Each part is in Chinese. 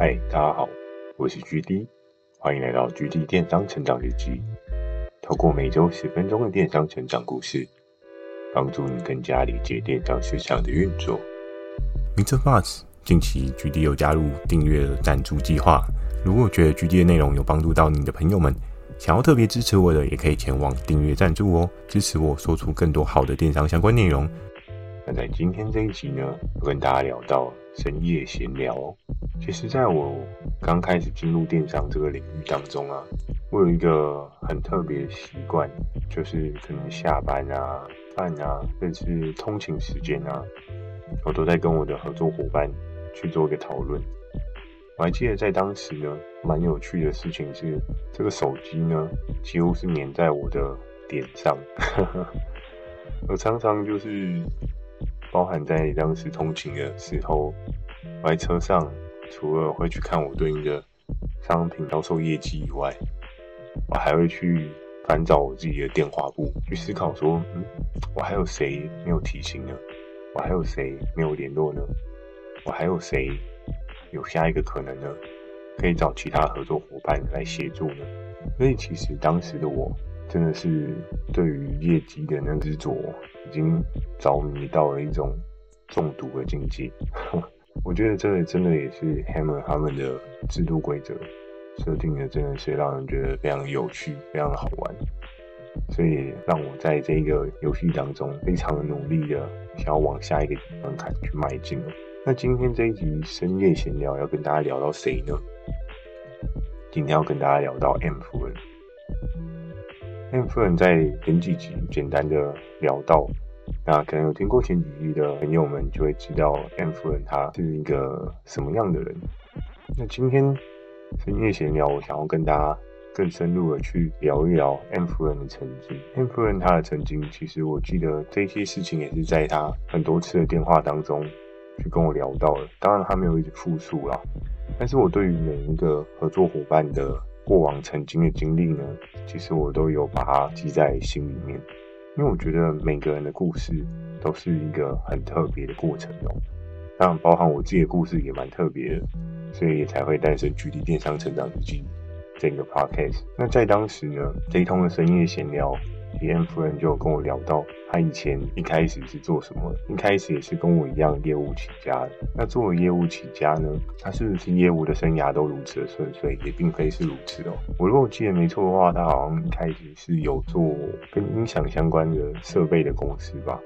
嗨，大家好，我是 GD，欢迎来到 GD 电商成长日记。透过每周十分钟的电商成长故事，帮助你更加理解电商市场的运作。Mr. Buzz，近期 GD 有加入订阅赞助计划，如果觉得 GD 的内容有帮助到你的朋友们，想要特别支持我的，也可以前往订阅赞助哦，支持我说出更多好的电商相关内容。那在今天这一集呢，我跟大家聊到深夜闲聊。其实，在我刚开始进入电商这个领域当中啊，我有一个很特别的习惯，就是可能下班啊、饭啊，甚至通勤时间啊，我都在跟我的合作伙伴去做一个讨论。我还记得在当时呢，蛮有趣的事情是，这个手机呢，几乎是粘在我的脸上。我常常就是。包含在当时通勤的时候，我在车上，除了会去看我对应的商品销售业绩以外，我还会去翻找我自己的电话簿，去思考说，嗯，我还有谁没有提醒呢？我还有谁没有联络呢？我还有谁有下一个可能呢？可以找其他合作伙伴来协助呢？所以其实当时的我。真的是对于业绩的那执着，已经着迷到了一种中毒的境界。我觉得这真的也是 Hammer 他们的制度规则设定的，真的是让人觉得非常有趣、非常好玩。所以让我在这个游戏当中非常努力的想要往下一个门槛去迈进。那今天这一集深夜闲聊要跟大家聊到谁呢？今天要跟大家聊到 M 夫人。M 夫人在前几集简单的聊到，那可能有听过前几集的朋友们就会知道 M 夫人她是一个什么样的人。那今天深夜闲聊，我想要跟大家更深入的去聊一聊 M 夫人的曾经。M 夫人她的曾经，其实我记得这些事情也是在她很多次的电话当中去跟我聊到的。当然她没有一直复述啦，但是我对于每一个合作伙伴的。过往曾经的经历呢，其实我都有把它记在心里面，因为我觉得每个人的故事都是一个很特别的过程哦。当然，包含我自己的故事也蛮特别的，所以也才会诞生《距离电商成长日记》这个 podcast。那在当时呢，这一通的深夜闲聊。M 夫人就跟我聊到，她以前一开始是做什么？一开始也是跟我一样业务起家的。那作为业务起家呢，她是不是业务的生涯都如此的顺遂？也并非是如此哦。我如果记得没错的话，她好像一开始是有做跟音响相关的设备的公司吧。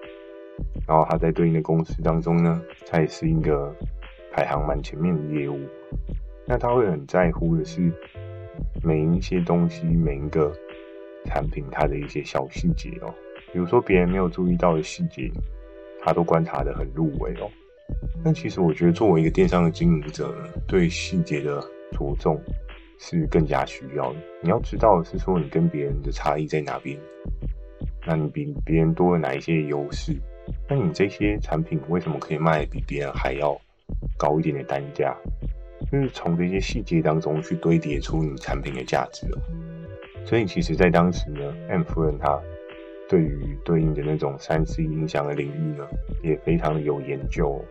然后她在对应的公司当中呢，她也是一个排行蛮前面的业务。那她会很在乎的是每一些东西，每一个。产品它的一些小细节哦，比如说别人没有注意到的细节，他都观察得很入微哦。但其实我觉得，作为一个电商的经营者，对细节的着重是更加需要的。你要知道的是说，你跟别人的差异在哪边，那你比别人多了哪一些优势？那你这些产品为什么可以卖比别人还要高一点的单价？就是从这些细节当中去堆叠出你产品的价值哦。所以其实，在当时呢，M 夫人她对于对应的那种三 C 音响的领域呢，也非常的有研究。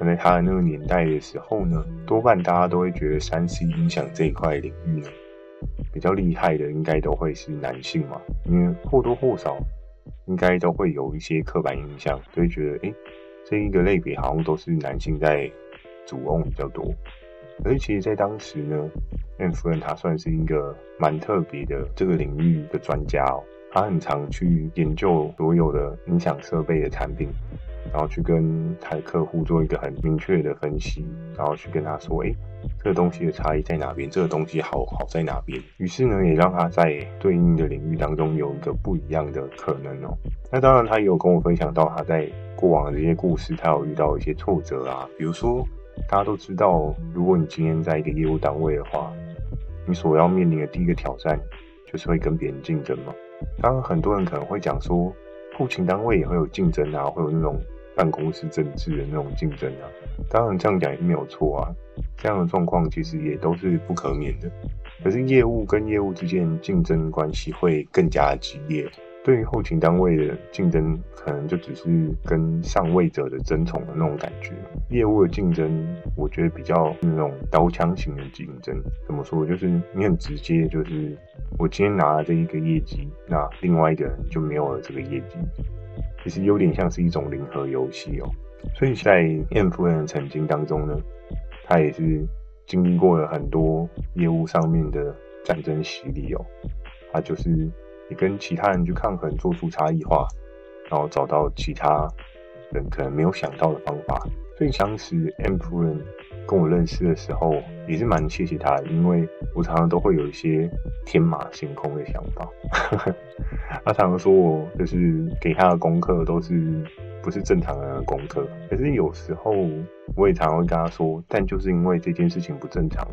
那在她的那个年代的时候呢，多半大家都会觉得三 C 音响这一块领域呢，比较厉害的应该都会是男性嘛，因为或多或少应该都会有一些刻板印象，就会觉得，诶，这一个类别好像都是男性在主 own 比较多。而其实，在当时呢，M 夫人她算是一个蛮特别的这个领域的专家哦。她很常去研究所有的音响设备的产品，然后去跟她的客户做一个很明确的分析，然后去跟他说：“哎，这个东西的差异在哪边？这个东西好好在哪边？”于是呢，也让他在对应的领域当中有一个不一样的可能哦。那当然，他也有跟我分享到他在过往的这些故事，他有遇到一些挫折啊，比如说。大家都知道，如果你今天在一个业务单位的话，你所要面临的第一个挑战就是会跟别人竞争嘛。当然，很多人可能会讲说，后勤单位也会有竞争啊，会有那种办公室政治的那种竞争啊。当然，这样讲也没有错啊。这样的状况其实也都是不可免的。可是，业务跟业务之间竞争关系会更加激烈，对于后勤单位的竞争，可能就只是跟上位者的争宠的那种感觉。业务的竞争，我觉得比较那种刀枪型的竞争。怎么说？就是你很直接，就是我今天拿了这一个业绩，那另外一个人就没有了这个业绩。其实有点像是一种零和游戏哦。所以在 M 夫人的曾经当中呢，他也是经历过了很多业务上面的战争洗礼哦。他就是也跟其他人去抗衡，做出差异化，然后找到其他人可能没有想到的方法。所以当时 M 夫人跟我认识的时候，也是蛮谢谢他的，因为我常常都会有一些天马行空的想法。他常常说我就是给他的功课都是不是正常人的功课，可是有时候我也常常会跟他说，但就是因为这件事情不正常，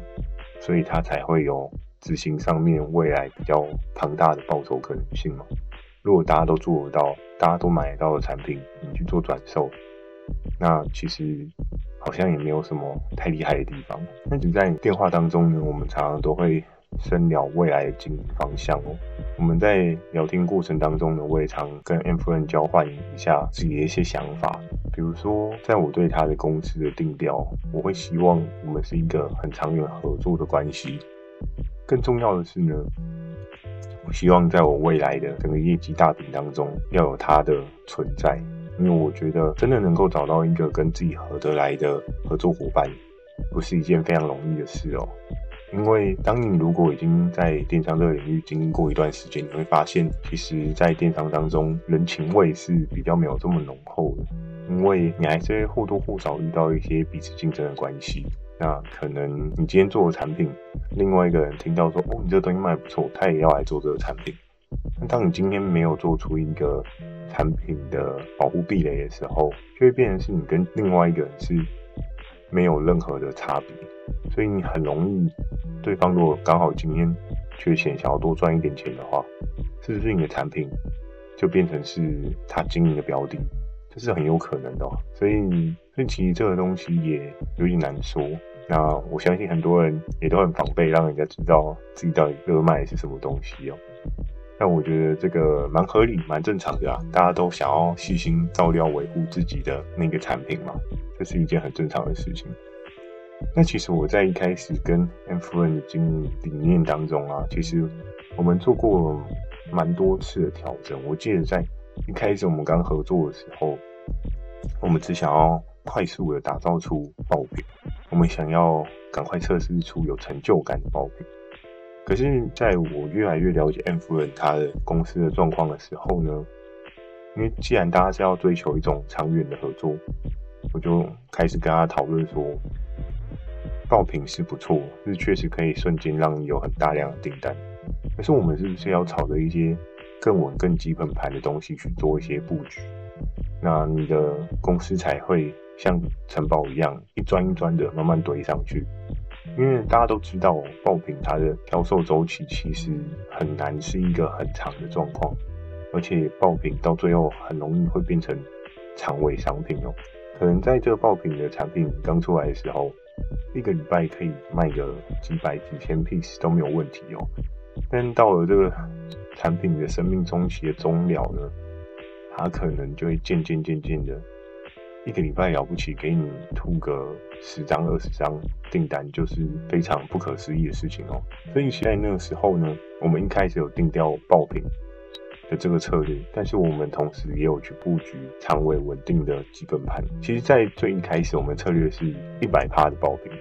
所以他才会有执行上面未来比较庞大的报酬可能性嘛。如果大家都做得到，大家都买得到的产品，你去做转售。那其实好像也没有什么太厉害的地方。那只在电话当中呢，我们常常都会深聊未来的经营方向哦。我们在聊天过程当中呢，我也常跟 M 夫人交换一下自己的一些想法。比如说，在我对他的公司的定调，我会希望我们是一个很长远合作的关系。更重要的是呢，我希望在我未来的整个业绩大饼当中，要有他的存在。因为我觉得，真的能够找到一个跟自己合得来的合作伙伴，不是一件非常容易的事哦。因为当你如果已经在电商这个领域经过一段时间，你会发现，其实，在电商当中，人情味是比较没有这么浓厚的。因为你还是会或多或少遇到一些彼此竞争的关系。那可能你今天做的产品，另外一个人听到说，哦，你这东西卖不错，他也要来做这个产品。那当你今天没有做出一个产品的保护壁垒的时候，就会变成是你跟另外一个人是没有任何的差别，所以你很容易，对方如果刚好今天缺钱，想要多赚一点钱的话，是不是你的产品就变成是他经营的标的？这是很有可能的哦。所以，所以其实这个东西也有点难说。那我相信很多人也都很防备，让人家知道自己到底热卖是什么东西哦。但我觉得这个蛮合理、蛮正常的啊，大家都想要细心照料、维护自己的那个产品嘛，这是一件很正常的事情。那其实我在一开始跟 M 夫人的经营理念当中啊，其实我们做过蛮多次的调整。我记得在一开始我们刚合作的时候，我们只想要快速的打造出爆品，我们想要赶快测试出有成就感的爆品。可是，在我越来越了解 M 夫人她的公司的状况的时候呢，因为既然大家是要追求一种长远的合作，我就开始跟他讨论说，爆品是不错，是确实可以瞬间让你有很大量的订单。可是我们是不是要朝着一些更稳、更基本盘的东西去做一些布局？那你的公司才会像城堡一样，一砖一砖的慢慢堆上去。因为大家都知道，爆品它的销售周期其实很难是一个很长的状况，而且爆品到最后很容易会变成长尾商品哦。可能在这个爆品的产品刚出来的时候，一个礼拜可以卖个几百几千 piece 都没有问题哦。但到了这个产品的生命周期的终了呢，它可能就会渐渐渐渐的。一个礼拜了不起，给你吐个十张二十张订单，就是非常不可思议的事情哦。所以，其实在那个时候呢，我们一开始有定调爆品的这个策略，但是我们同时也有去布局长尾稳定的基本盘。其实，在最一开始，我们策略是一百趴的爆品，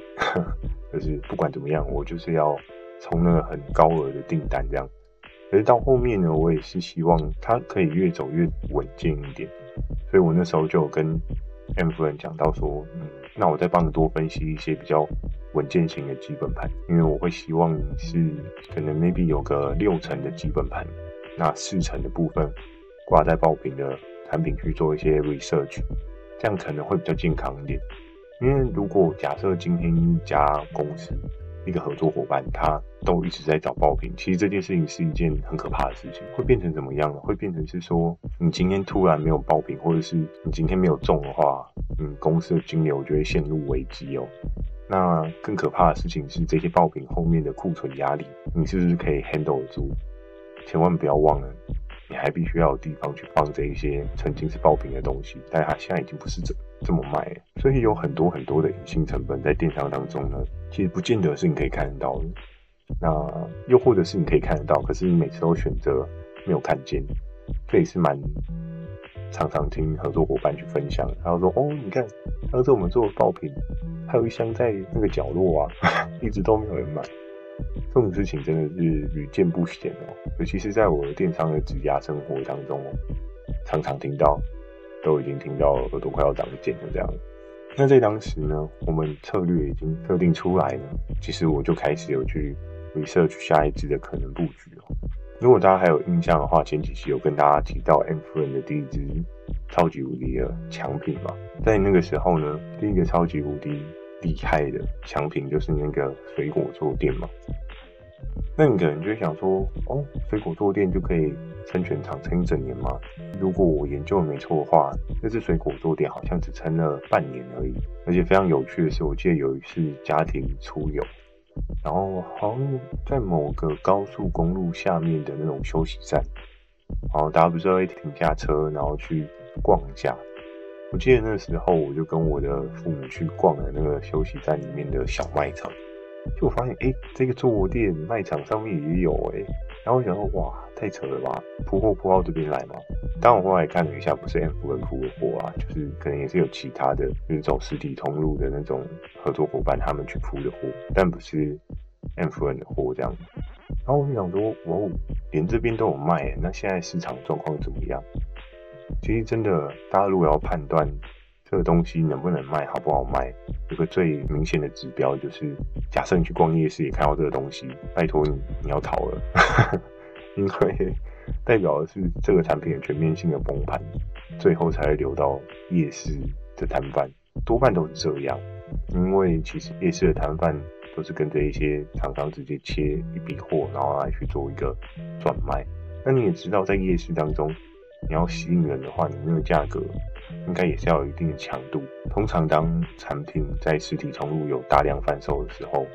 就是不管怎么样，我就是要冲那个很高额的订单这样。可是到后面呢，我也是希望它可以越走越稳健一点，所以我那时候就跟。M 夫人讲到说，嗯，那我再帮你多分析一些比较稳健型的基本盘，因为我会希望是可能 maybe 有个六成的基本盘，那四成的部分挂在爆品的产品去做一些 research，这样可能会比较健康一点。因为如果假设今天一家公司，一个合作伙伴，他都一直在找爆品。其实这件事情是一件很可怕的事情，会变成怎么样呢？会变成是说，你今天突然没有爆品，或者是你今天没有中的话，嗯，公司的金流就会陷入危机哦。那更可怕的事情是，这些爆品后面的库存压力，你是不是可以 handle 住？千万不要忘了，你还必须要有地方去放这一些曾经是爆品的东西，但它现在已经不是这这么卖了，所以有很多很多的隐性成本在电商当中呢，其实不见得是你可以看得到的。那又或者是你可以看得到，可是你每次都选择没有看见，这也是蛮常常听合作伙伴去分享，然后说哦，你看当时我们做的爆品，还有一箱在那个角落啊，一直都没有人买。这种事情真的是屡见不鲜哦，尤其是在我的电商的职涯生活当中哦，常常听到，都已经听到耳朵快要长茧了这样。那在当时呢，我们策略已经设定出来了，其实我就开始有去 research 下一支的可能布局哦。如果大家还有印象的话，前几期有跟大家提到 M 夫人的第一支超级无敌的强品嘛，在那个时候呢，第一个超级无敌厉害的强品就是那个水果坐垫嘛。那你可能就会想说，哦，水果坐垫就可以撑全场，撑一整年吗？如果我研究的没错的话，那只水果坐垫好像只撑了半年而已。而且非常有趣的是，我记得有一次家庭出游，然后好像在某个高速公路下面的那种休息站，然后大家不是会停下车，然后去逛一下。我记得那时候我就跟我的父母去逛了那个休息站里面的小卖场。就我发现，哎、这个坐垫卖场上面也有哎、然后我想说，哇，太扯了吧，铺货铺到这边来嘛？当我后来看了一下，不是 M 夫人铺的货啊，就是可能也是有其他的，就是走实体通路的那种合作伙伴他们去铺的货，但不是 M 夫人的货这样。然后我就想说，哇，连这边都有卖、那现在市场状况怎么样？其实真的，大家如果要判断。这个东西能不能卖，好不好卖？有个最明显的指标就是，假设你去逛夜市也看到这个东西，拜托你你要逃了，因为代表的是这个产品的全面性的崩盘，最后才会流到夜市的摊贩，多半都是这样。因为其实夜市的摊贩都是跟着一些厂商直接切一笔货，然后来去做一个转卖。那你也知道，在夜市当中，你要吸引人的话，你那个价格。应该也是要有一定的强度。通常，当产品在实体通路有大量贩售的时候，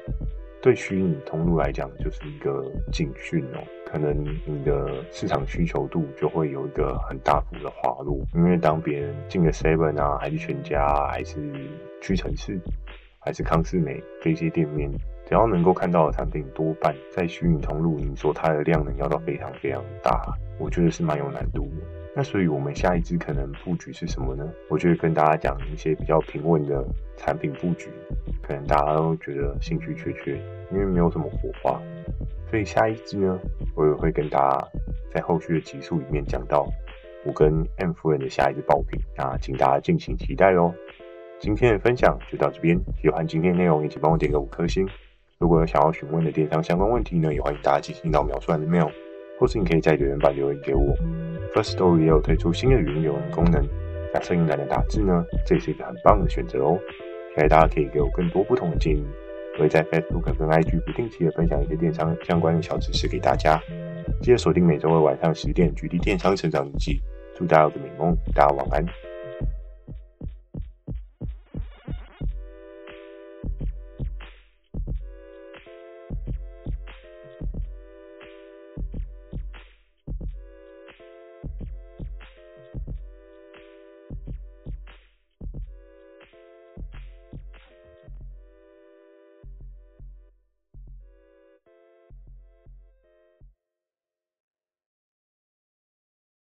对虚拟通路来讲就是一个警讯哦。可能你的市场需求度就会有一个很大幅的滑落。因为当别人进了 Seven 啊，还是全家，还是屈臣氏，还是康是美这些店面，只要能够看到的产品，多半在虚拟通路，你说它的量能要到非常非常大，我觉得是蛮有难度的。那所以，我们下一支可能布局是什么呢？我就会跟大家讲一些比较平稳的产品布局，可能大家都觉得兴趣缺缺，因为没有什么火花。所以下一支呢，我也会跟大家在后续的集数里面讲到我跟 M 夫人的下一支爆品，那请大家敬请期待喽。今天的分享就到这边，喜欢今天内容，也请帮我点个五颗星。如果有想要询问的电商相关问题呢，也欢迎大家进行到描述栏的 mail，或是你可以在留言板留言给我。First Story 也有推出新的语音留言功能，假设你懒得打字呢，这也是一个很棒的选择哦。期待大家可以给我更多不同的建议，我会在 Facebook 跟 IG 不定期的分享一些电商相关的小知识给大家。记得锁定每周二晚上十点《GD 电商成长日记》，祝大家有个美梦，大家晚安。